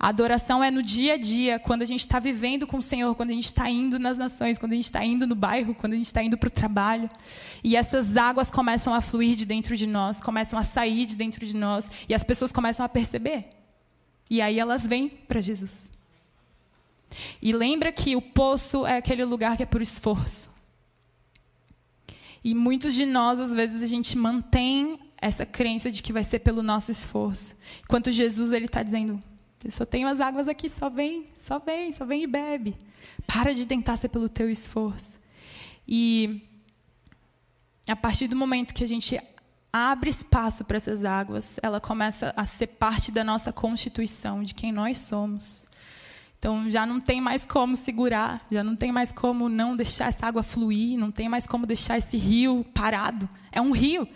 A adoração é no dia a dia, quando a gente está vivendo com o Senhor, quando a gente está indo nas nações, quando a gente está indo no bairro, quando a gente está indo para o trabalho. E essas águas começam a fluir de dentro de nós, começam a sair de dentro de nós, e as pessoas começam a perceber. E aí elas vêm para Jesus. E lembra que o poço é aquele lugar que é por esforço. E muitos de nós, às vezes, a gente mantém essa crença de que vai ser pelo nosso esforço. Enquanto Jesus ele está dizendo, eu só tenho as águas aqui, só vem, só vem, só vem e bebe. Para de tentar ser pelo teu esforço. E a partir do momento que a gente abre espaço para essas águas, ela começa a ser parte da nossa constituição, de quem nós somos. Então já não tem mais como segurar, já não tem mais como não deixar essa água fluir, não tem mais como deixar esse rio parado. É um rio.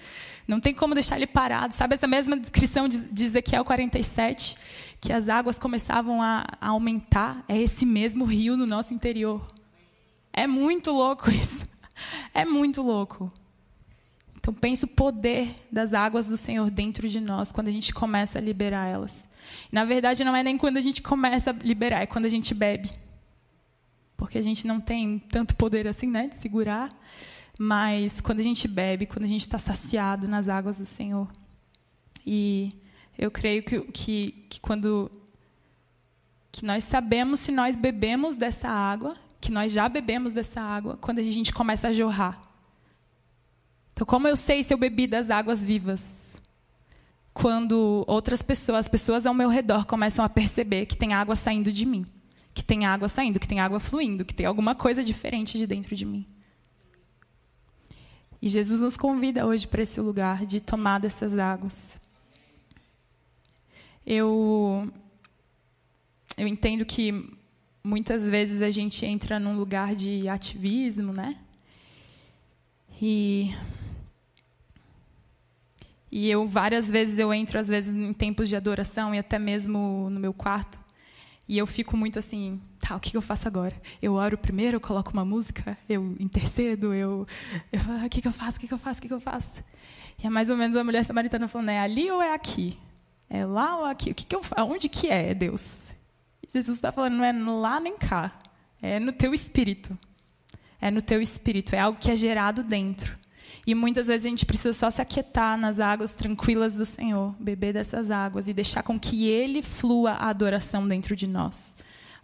Não tem como deixar ele parado. Sabe essa mesma descrição de Ezequiel 47? Que as águas começavam a, a aumentar, é esse mesmo rio no nosso interior. É muito louco *laughs* isso. É muito louco. Então pense o poder das águas do Senhor dentro de nós quando a gente começa a liberar elas. Na verdade, não é nem quando a gente começa a liberar, é quando a gente bebe. Porque a gente não tem tanto poder assim, né, de segurar. Mas quando a gente bebe, quando a gente está saciado nas águas do Senhor. E eu creio que, que, que quando que nós sabemos se nós bebemos dessa água, que nós já bebemos dessa água, quando a gente começa a jorrar. Então, como eu sei se eu bebi das águas vivas? Quando outras pessoas, pessoas ao meu redor, começam a perceber que tem água saindo de mim, que tem água saindo, que tem água fluindo, que tem alguma coisa diferente de dentro de mim. E Jesus nos convida hoje para esse lugar de tomar dessas águas. Eu, eu entendo que muitas vezes a gente entra num lugar de ativismo, né? E e eu várias vezes eu entro às vezes em tempos de adoração e até mesmo no meu quarto e eu fico muito assim, tá, o que eu faço agora? Eu oro primeiro, eu coloco uma música, eu intercedo, eu, eu o que eu faço? O que eu faço? O que eu faço? E é mais ou menos a mulher samaritana falando, é ali ou é aqui? É lá ou aqui? O que, que eu Onde que é, Deus? Jesus está falando, não é lá nem cá. É no teu espírito. É no teu espírito. É algo que é gerado dentro. E muitas vezes a gente precisa só se aquietar nas águas tranquilas do Senhor, beber dessas águas e deixar com que Ele flua a adoração dentro de nós.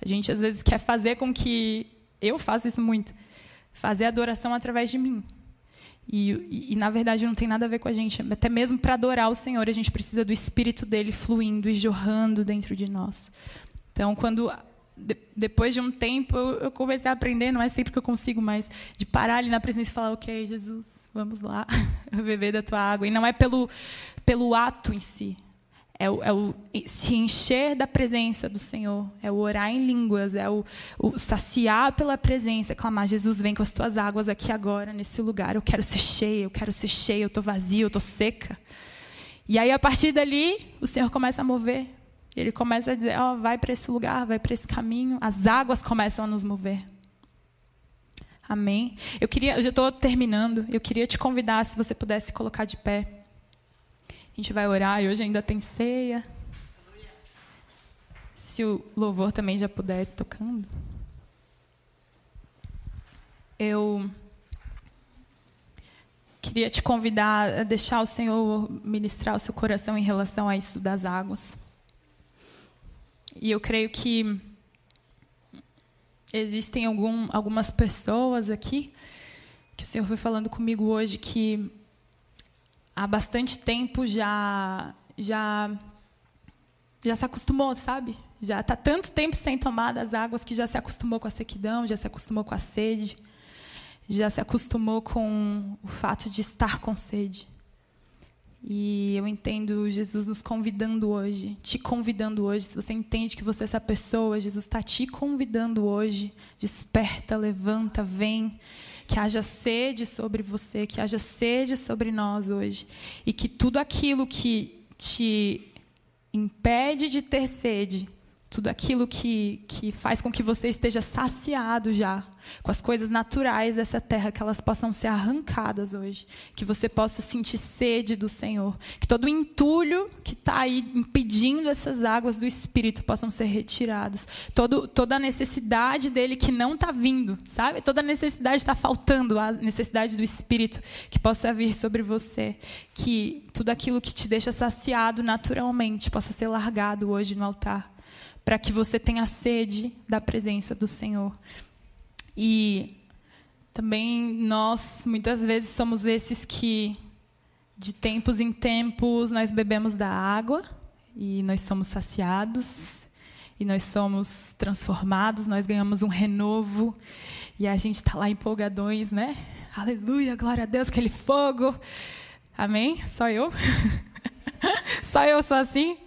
A gente às vezes quer fazer com que. Eu faço isso muito. Fazer adoração através de mim. E, e, e, na verdade não tem nada a ver com a gente. Até mesmo para adorar o Senhor, a gente precisa do Espírito dele fluindo e jorrando dentro de nós. Então, quando de, depois de um tempo, eu, eu, comecei a aprender, não é sempre que eu consigo, mas de parar ali na presença e falar, ok, Jesus, vamos lá, *laughs* beber da tua água. E não é pelo, pelo ato em si, é o, é o, se encher da presença do Senhor, é o orar em línguas, é o, o, saciar pela presença, clamar: Jesus, vem com as tuas águas aqui agora, nesse lugar. Eu quero ser cheia, eu quero ser cheia, eu estou vazia, eu estou seca. E aí, a partir dali, o Senhor começa a mover. Ele começa a dizer: oh, vai para esse lugar, vai para esse caminho. As águas começam a nos mover. Amém? Eu queria, eu já estou terminando. Eu queria te convidar, se você pudesse colocar de pé. A gente vai orar e hoje ainda tem ceia. Se o louvor também já puder tocando. Eu queria te convidar a deixar o Senhor ministrar o seu coração em relação a isso das águas. E eu creio que existem algum, algumas pessoas aqui que o Senhor foi falando comigo hoje que há bastante tempo já já já se acostumou, sabe? Já está tanto tempo sem tomar das águas que já se acostumou com a sequidão, já se acostumou com a sede, já se acostumou com o fato de estar com sede. E eu entendo Jesus nos convidando hoje, te convidando hoje. Se você entende que você é essa pessoa, Jesus está te convidando hoje. Desperta, levanta, vem que haja sede sobre você, que haja sede sobre nós hoje. E que tudo aquilo que te impede de ter sede, tudo aquilo que, que faz com que você esteja saciado já com as coisas naturais dessa terra, que elas possam ser arrancadas hoje. Que você possa sentir sede do Senhor. Que todo o entulho que está aí impedindo essas águas do Espírito possam ser retiradas. Todo, toda a necessidade dele que não está vindo, sabe? Toda a necessidade está faltando, a necessidade do Espírito que possa vir sobre você. Que tudo aquilo que te deixa saciado naturalmente possa ser largado hoje no altar para que você tenha sede da presença do Senhor. E também nós, muitas vezes, somos esses que, de tempos em tempos, nós bebemos da água e nós somos saciados e nós somos transformados, nós ganhamos um renovo e a gente está lá empolgadões, né? Aleluia, glória a Deus, aquele fogo. Amém? Só eu? *laughs* Só eu sou assim?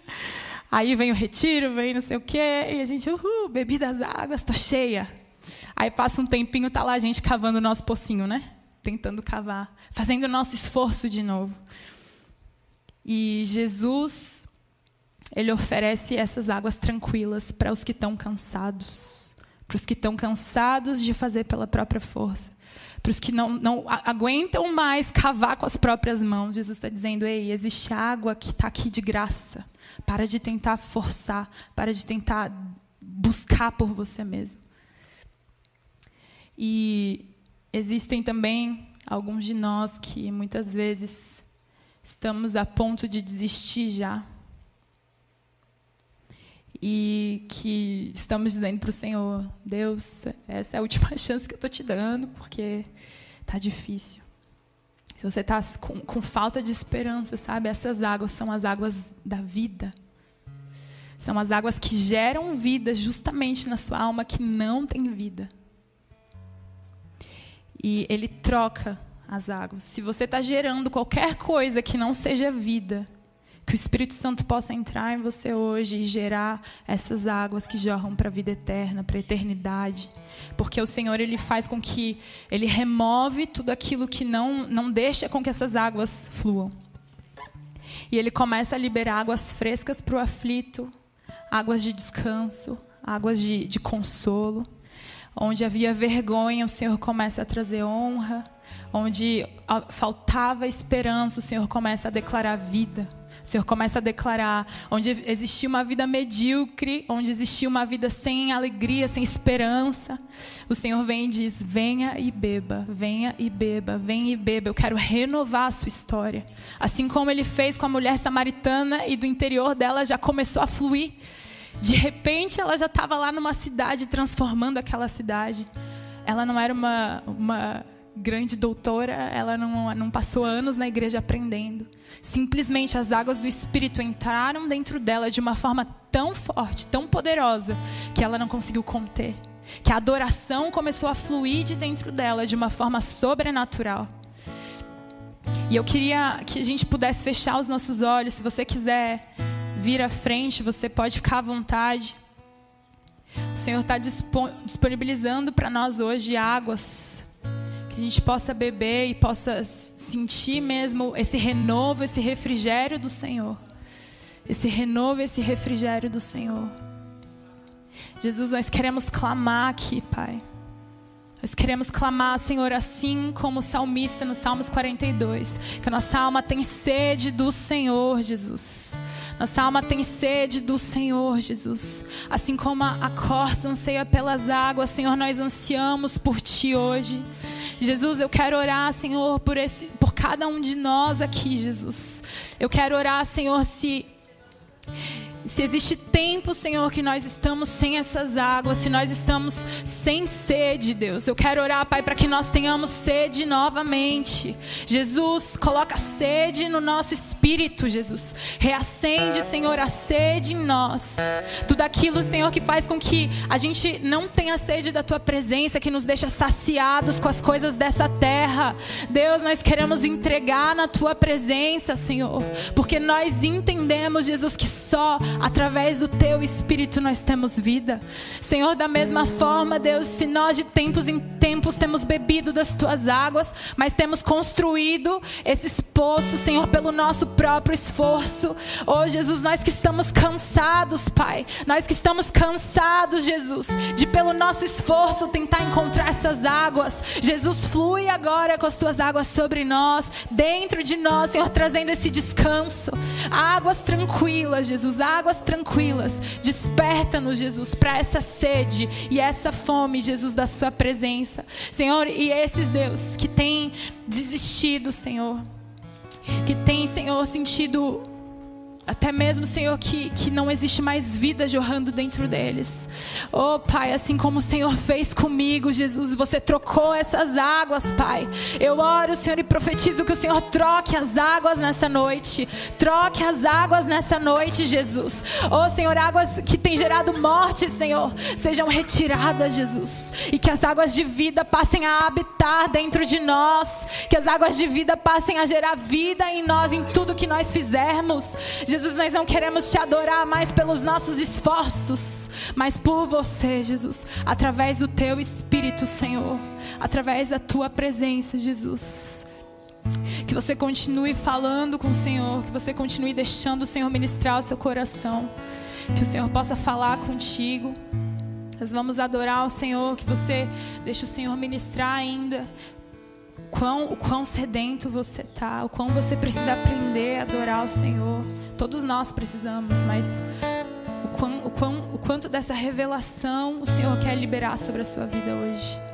Aí vem o retiro, vem não sei o quê, e a gente, uhul, bebi das águas, tô cheia. Aí passa um tempinho, tá lá a gente cavando o nosso pocinho, né? Tentando cavar, fazendo o nosso esforço de novo. E Jesus, ele oferece essas águas tranquilas para os que estão cansados, para os que estão cansados de fazer pela própria força, para os que não, não aguentam mais cavar com as próprias mãos. Jesus está dizendo: ei, existe água que está aqui de graça. Para de tentar forçar, para de tentar buscar por você mesmo. E existem também alguns de nós que muitas vezes estamos a ponto de desistir já. E que estamos dizendo para o Senhor: Deus, essa é a última *laughs* chance que eu estou te dando, porque está difícil. Se você está com, com falta de esperança, sabe? Essas águas são as águas da vida. São as águas que geram vida justamente na sua alma que não tem vida. E ele troca as águas. Se você está gerando qualquer coisa que não seja vida, que o Espírito Santo possa entrar em você hoje e gerar essas águas que jorram para a vida eterna, para a eternidade. Porque o Senhor ele faz com que ele remove tudo aquilo que não não deixa com que essas águas fluam. E ele começa a liberar águas frescas para o aflito, águas de descanso, águas de, de consolo. Onde havia vergonha, o Senhor começa a trazer honra. Onde faltava esperança, o Senhor começa a declarar vida. O Senhor começa a declarar onde existia uma vida medíocre, onde existia uma vida sem alegria, sem esperança. O Senhor vem e diz: venha e beba, venha e beba, venha e beba. Eu quero renovar a sua história. Assim como ele fez com a mulher samaritana e do interior dela já começou a fluir. De repente ela já estava lá numa cidade transformando aquela cidade. Ela não era uma, uma grande doutora, ela não, não passou anos na igreja aprendendo. Simplesmente as águas do Espírito entraram dentro dela de uma forma tão forte, tão poderosa, que ela não conseguiu conter. Que a adoração começou a fluir de dentro dela de uma forma sobrenatural. E eu queria que a gente pudesse fechar os nossos olhos. Se você quiser vir à frente, você pode ficar à vontade. O Senhor está disponibilizando para nós hoje águas que a gente possa beber e possa sentir mesmo esse renovo, esse refrigério do Senhor. Esse renovo, esse refrigério do Senhor. Jesus, nós queremos clamar aqui, Pai. Nós queremos clamar, Senhor, assim como o salmista no Salmos 42, que a nossa alma tem sede do Senhor, Jesus. Nossa alma tem sede do Senhor, Jesus. Assim como a corça anseia pelas águas, Senhor, nós ansiamos por Ti hoje. Jesus, eu quero orar, Senhor, por, esse, por cada um de nós aqui, Jesus. Eu quero orar, Senhor, se se existe tempo, Senhor, que nós estamos sem essas águas, se nós estamos sem sede, Deus, eu quero orar, Pai, para que nós tenhamos sede novamente. Jesus, coloca sede no nosso espírito, Jesus. Reacende, Senhor, a sede em nós. Tudo aquilo, Senhor, que faz com que a gente não tenha sede da tua presença, que nos deixa saciados com as coisas dessa terra. Deus, nós queremos entregar na tua presença, Senhor, porque nós entendemos, Jesus, que só através do teu espírito nós temos vida. Senhor, da mesma forma, Deus, se nós de tempos em tempos temos bebido das tuas águas, mas temos construído esses poços, Senhor, pelo nosso próprio esforço. Oh, Jesus, nós que estamos cansados, Pai, nós que estamos cansados, Jesus, de pelo nosso esforço tentar encontrar essas águas. Jesus, flui agora com as tuas águas sobre nós, dentro de nós, Senhor, trazendo esse descanso. Águas tranquilas, Jesus, águas tranquilas. Desperta-nos, Jesus, para essa sede e essa fome, Jesus, da Sua presença. Senhor, e esses, Deus, que têm desistido, Senhor, que têm, Senhor, sentido até mesmo, Senhor, que, que não existe mais vida jorrando dentro deles. Oh, Pai, assim como o Senhor fez comigo, Jesus, você trocou essas águas, Pai. Eu oro, Senhor, e profetizo que o Senhor troque as águas nessa noite. Troque as águas nessa noite, Jesus. Oh, Senhor, águas que têm gerado morte, Senhor, sejam retiradas, Jesus. E que as águas de vida passem a habitar dentro de nós. Que as águas de vida passem a gerar vida em nós, em tudo que nós fizermos. Jesus, nós não queremos te adorar mais pelos nossos esforços, mas por você, Jesus, através do teu Espírito, Senhor, através da tua presença, Jesus. Que você continue falando com o Senhor, que você continue deixando o Senhor ministrar o seu coração, que o Senhor possa falar contigo. Nós vamos adorar o Senhor, que você deixe o Senhor ministrar ainda quão, o quão sedento você está, o quão você precisa aprender a adorar o Senhor. Todos nós precisamos, mas o, quão, o, quão, o quanto dessa revelação o Senhor quer liberar sobre a sua vida hoje.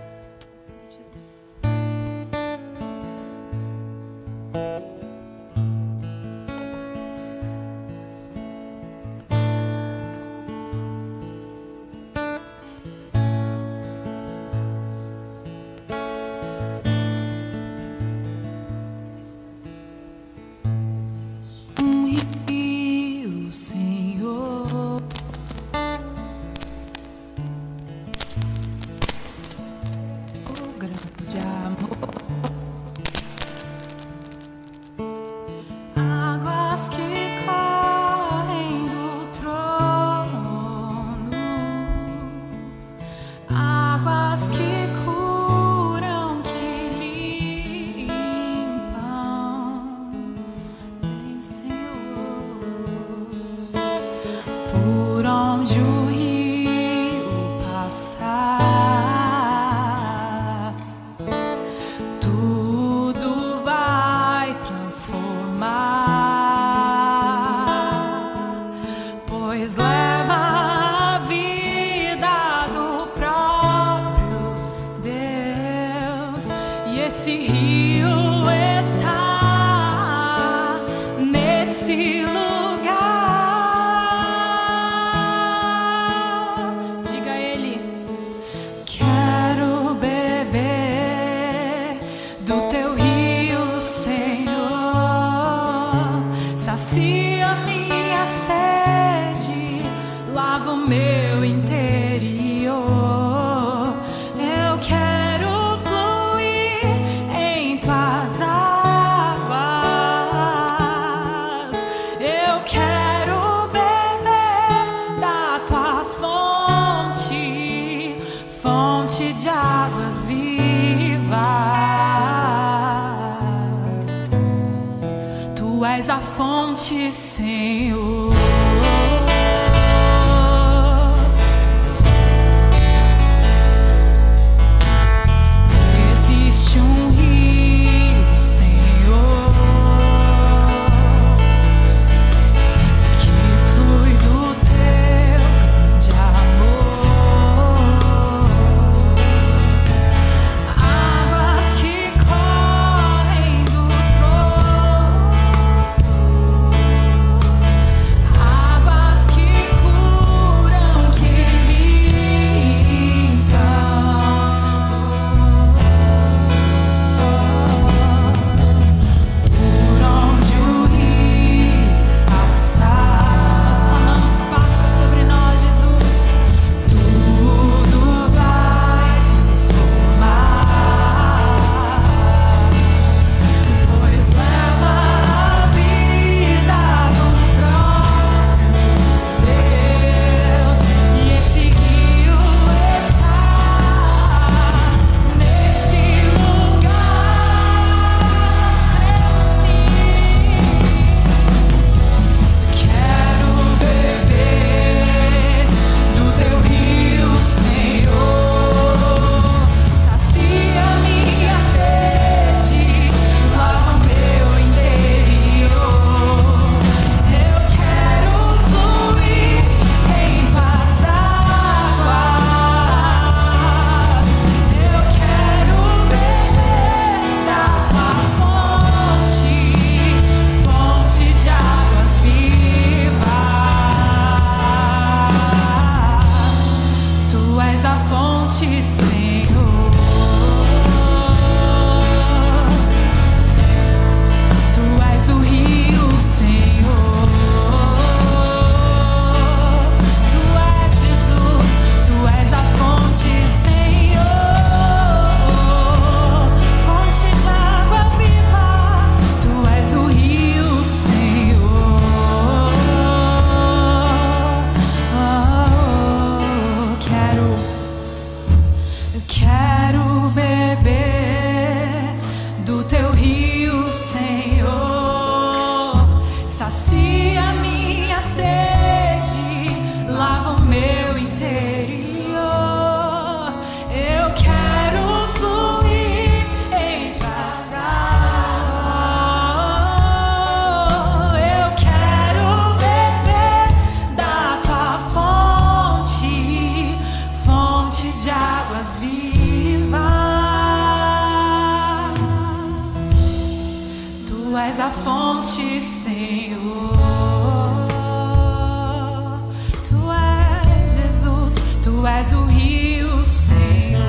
és o rio, Senhor.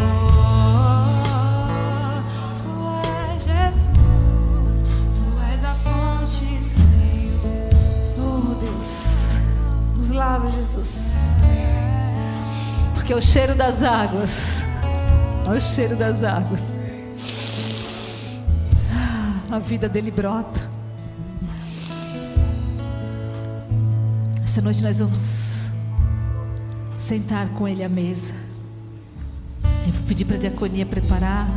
Tu és Jesus, tu és a fonte, Senhor. Oh, Deus, nos lava, Jesus. Porque é o cheiro das águas. Olha é o cheiro das águas. Ah, a vida dele brota. Essa noite nós vamos sentar com ele à mesa. Eu vou pedir para a diaconia preparar.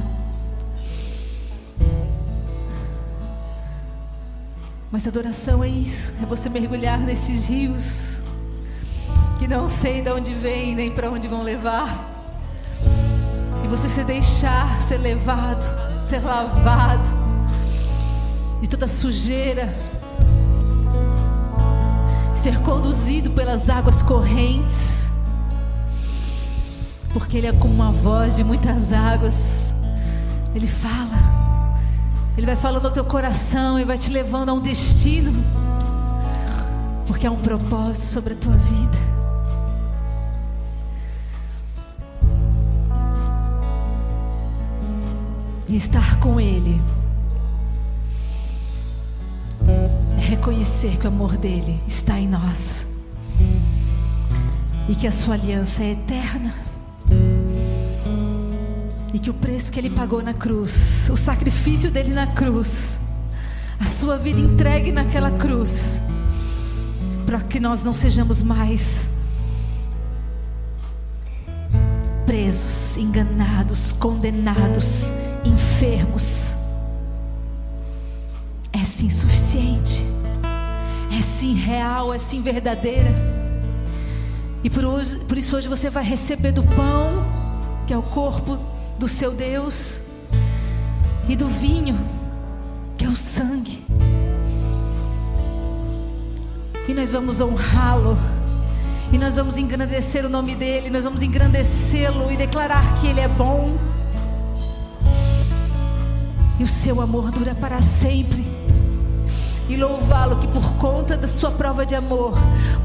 Mas adoração é isso, é você mergulhar nesses rios que não sei de onde vêm nem para onde vão levar. E você se deixar ser levado, ser lavado de toda sujeira, ser conduzido pelas águas correntes, porque Ele é como uma voz de muitas águas. Ele fala. Ele vai falando ao teu coração e vai te levando a um destino. Porque há um propósito sobre a tua vida. E estar com Ele é reconhecer que o amor dele está em nós e que a sua aliança é eterna e que o preço que ele pagou na cruz, o sacrifício dele na cruz, a sua vida entregue naquela cruz, para que nós não sejamos mais presos, enganados, condenados, enfermos. É sim suficiente, é sim real, é sim verdadeira. E por, hoje, por isso hoje você vai receber do pão, que é o corpo do seu Deus e do vinho, que é o sangue. E nós vamos honrá-lo. E nós vamos engrandecer o nome dele, nós vamos engrandecê-lo e declarar que ele é bom. E o seu amor dura para sempre. E louvá-lo que por conta da sua prova de amor,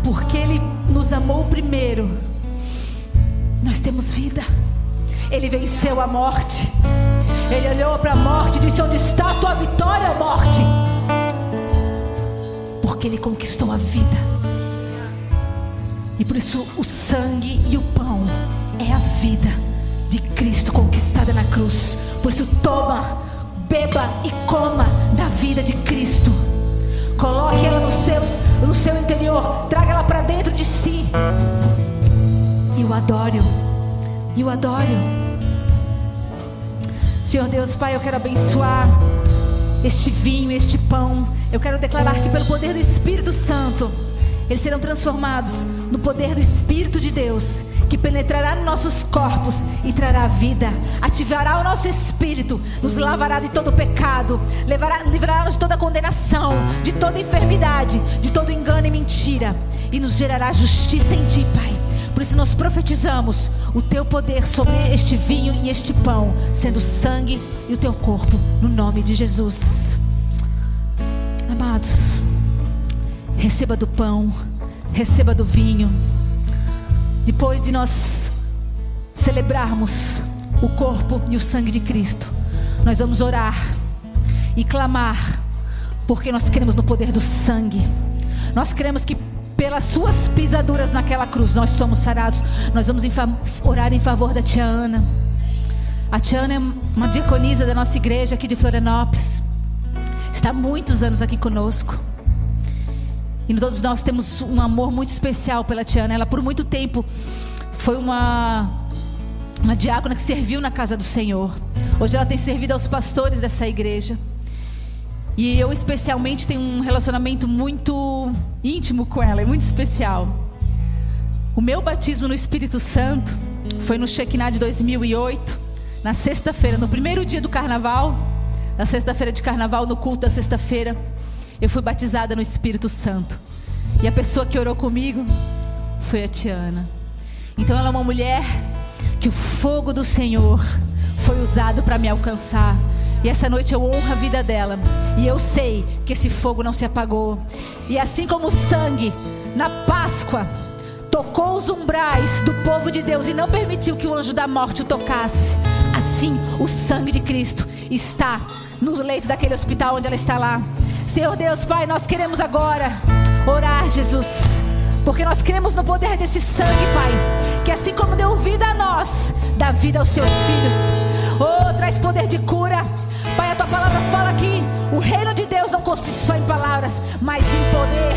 porque ele nos amou primeiro, nós temos vida. Ele venceu a morte. Ele olhou para a morte e disse: Onde está a tua vitória, morte? Porque ele conquistou a vida. E por isso o sangue e o pão é a vida de Cristo conquistada na cruz. Por isso toma, beba e coma da vida de Cristo. Coloque ela no seu, no seu interior, traga ela para dentro de si. E o adoro e o adoro. Senhor Deus, Pai, eu quero abençoar este vinho, este pão. Eu quero declarar que pelo poder do Espírito Santo, eles serão transformados no poder do Espírito de Deus, que penetrará nos nossos corpos e trará vida, ativará o nosso espírito, nos lavará de todo pecado, livrará-nos de toda condenação, de toda enfermidade, de todo engano e mentira, e nos gerará justiça em Ti, Pai. Por isso nós profetizamos o teu poder sobre este vinho e este pão, sendo o sangue e o teu corpo, no nome de Jesus. Amados, receba do pão, receba do vinho. Depois de nós celebrarmos o corpo e o sangue de Cristo, nós vamos orar e clamar, porque nós cremos no poder do sangue. Nós cremos que pelas suas pisaduras naquela cruz, nós somos sarados. Nós vamos orar em favor da tia Ana. A tia Ana é uma diaconisa da nossa igreja aqui de Florianópolis. Está há muitos anos aqui conosco. E todos nós temos um amor muito especial pela tia Ana. Ela, por muito tempo, foi uma, uma diácona que serviu na casa do Senhor. Hoje ela tem servido aos pastores dessa igreja. E eu especialmente tenho um relacionamento muito íntimo com ela, é muito especial. O meu batismo no Espírito Santo foi no Shekinah de 2008, na sexta-feira, no primeiro dia do carnaval, na sexta-feira de carnaval, no culto da sexta-feira, eu fui batizada no Espírito Santo. E a pessoa que orou comigo foi a Tiana. Então ela é uma mulher que o fogo do Senhor foi usado para me alcançar. E essa noite eu honro a vida dela. E eu sei que esse fogo não se apagou. E assim como o sangue na Páscoa tocou os umbrais do povo de Deus e não permitiu que o anjo da morte o tocasse, assim o sangue de Cristo está no leito daquele hospital onde ela está lá. Senhor Deus, Pai, nós queremos agora orar, Jesus Porque nós cremos no poder desse sangue, Pai. Que assim como deu vida a nós, dá vida aos teus filhos. Oh, traz poder de cura. Pai, a tua palavra fala que o reino de Deus não consiste só em palavras, mas em poder.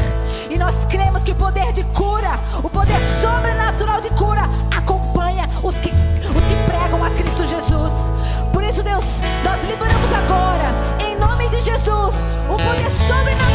E nós cremos que o poder de cura, o poder sobrenatural de cura, acompanha os que, os que pregam a Cristo Jesus. Por isso, Deus, nós liberamos agora, em nome de Jesus, o poder sobrenatural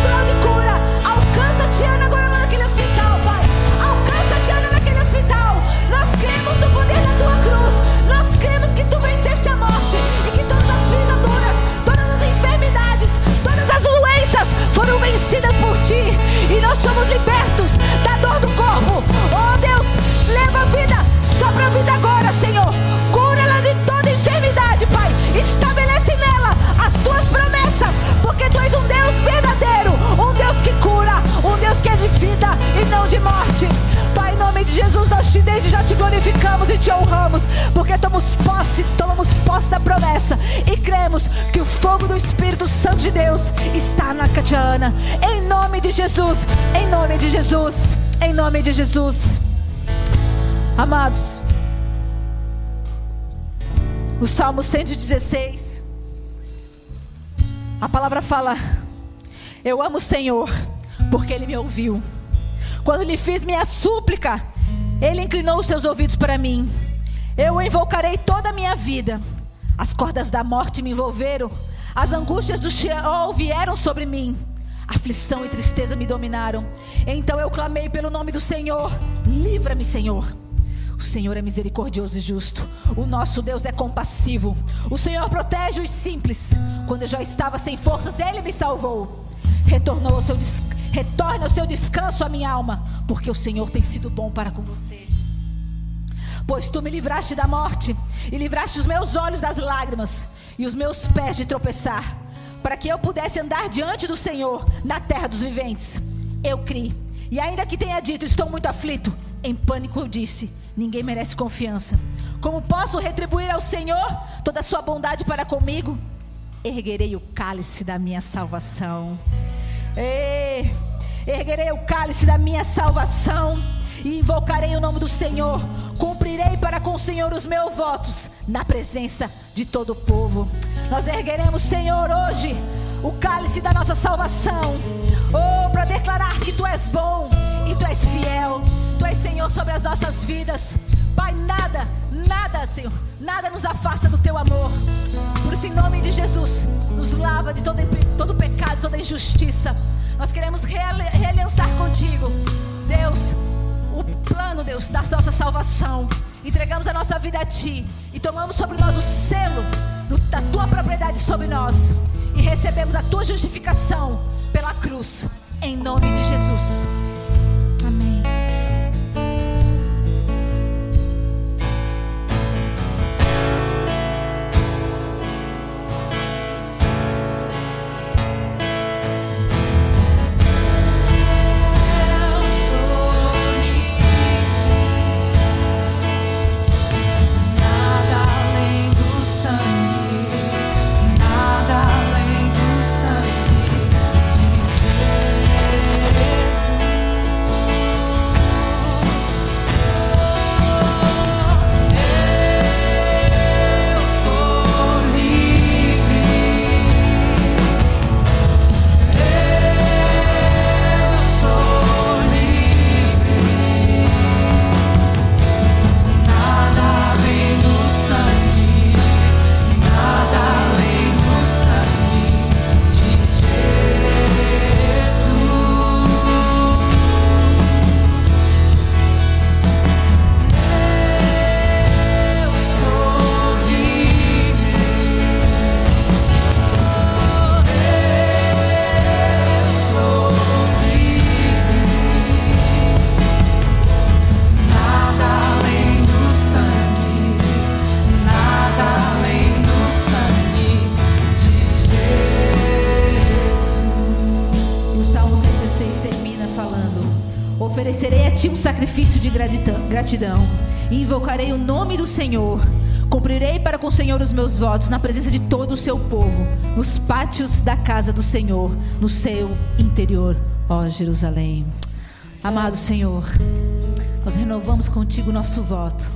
nós somos libertos da dor do corpo. Oh Deus, leva a vida, sopra a vida agora, Senhor. Cura ela de toda enfermidade, Pai. Estabelece nela as tuas promessas, porque tu és um Deus verdadeiro, um Deus que cura, um Deus que é de vida e não de morte. Pai, nome de Jesus, nós te desde já te glorificamos e te honramos, porque tomamos posse, tomamos posse da promessa e cremos que o fogo do Espírito Santo de Deus está na Catiana. Em nome de Jesus, em nome de Jesus, em nome de Jesus. Amados, o Salmo 116, a palavra fala: Eu amo o Senhor, porque Ele me ouviu. Quando lhe fiz minha súplica, Ele inclinou os seus ouvidos para mim. Eu o invocarei toda a minha vida. As cordas da morte me envolveram, as angústias do Sheol vieram sobre mim. Aflição e tristeza me dominaram. Então eu clamei pelo nome do Senhor: Livra-me, Senhor. O Senhor é misericordioso e justo. O nosso Deus é compassivo. O Senhor protege os simples. Quando eu já estava sem forças, Ele me salvou. Retornou ao seu. Retorne ao seu descanso a minha alma, porque o Senhor tem sido bom para com você. Pois tu me livraste da morte e livraste os meus olhos das lágrimas e os meus pés de tropeçar, para que eu pudesse andar diante do Senhor na terra dos viventes. Eu criei. E ainda que tenha dito, estou muito aflito, em pânico eu disse: ninguém merece confiança. Como posso retribuir ao Senhor toda a sua bondade para comigo? Erguerei o cálice da minha salvação. Ei, erguerei o cálice da minha salvação e invocarei o nome do Senhor. Cumprirei para com o Senhor os meus votos na presença de todo o povo. Nós ergueremos, Senhor, hoje o cálice da nossa salvação. Oh, para declarar que tu és bom e tu és fiel. Tu és Senhor sobre as nossas vidas. Pai, nada, nada, Senhor, nada nos afasta do teu amor. Por isso, em nome de Jesus, nos lava de todo, todo pecado, toda injustiça. Nós queremos realiançar contigo, Deus, o plano, Deus, da nossa salvação. Entregamos a nossa vida a Ti e tomamos sobre nós o selo do, da Tua propriedade sobre nós e recebemos a Tua justificação pela cruz, em nome de Jesus. Meus votos na presença de todo o seu povo, nos pátios da casa do Senhor, no seu interior, ó Jerusalém. Amado Senhor, nós renovamos contigo o nosso voto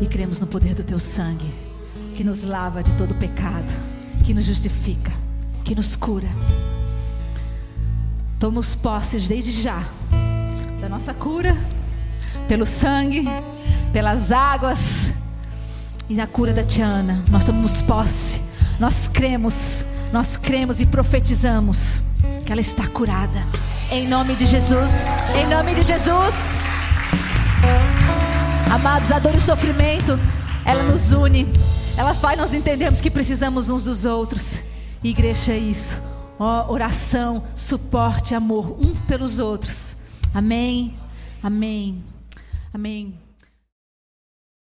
e cremos no poder do teu sangue, que nos lava de todo pecado, que nos justifica, que nos cura. Tomamos posses desde já da nossa cura, pelo sangue, pelas águas e da cura da Tiana. Nós tomamos posse, nós cremos, nós cremos e profetizamos que ela está curada. Em nome de Jesus, em nome de Jesus. Amados, a dor e o sofrimento, ela nos une. Ela faz nós entendemos que precisamos uns dos outros. Igreja é isso. Ó, oração, suporte, amor, um pelos outros. Amém. Amém. Amém.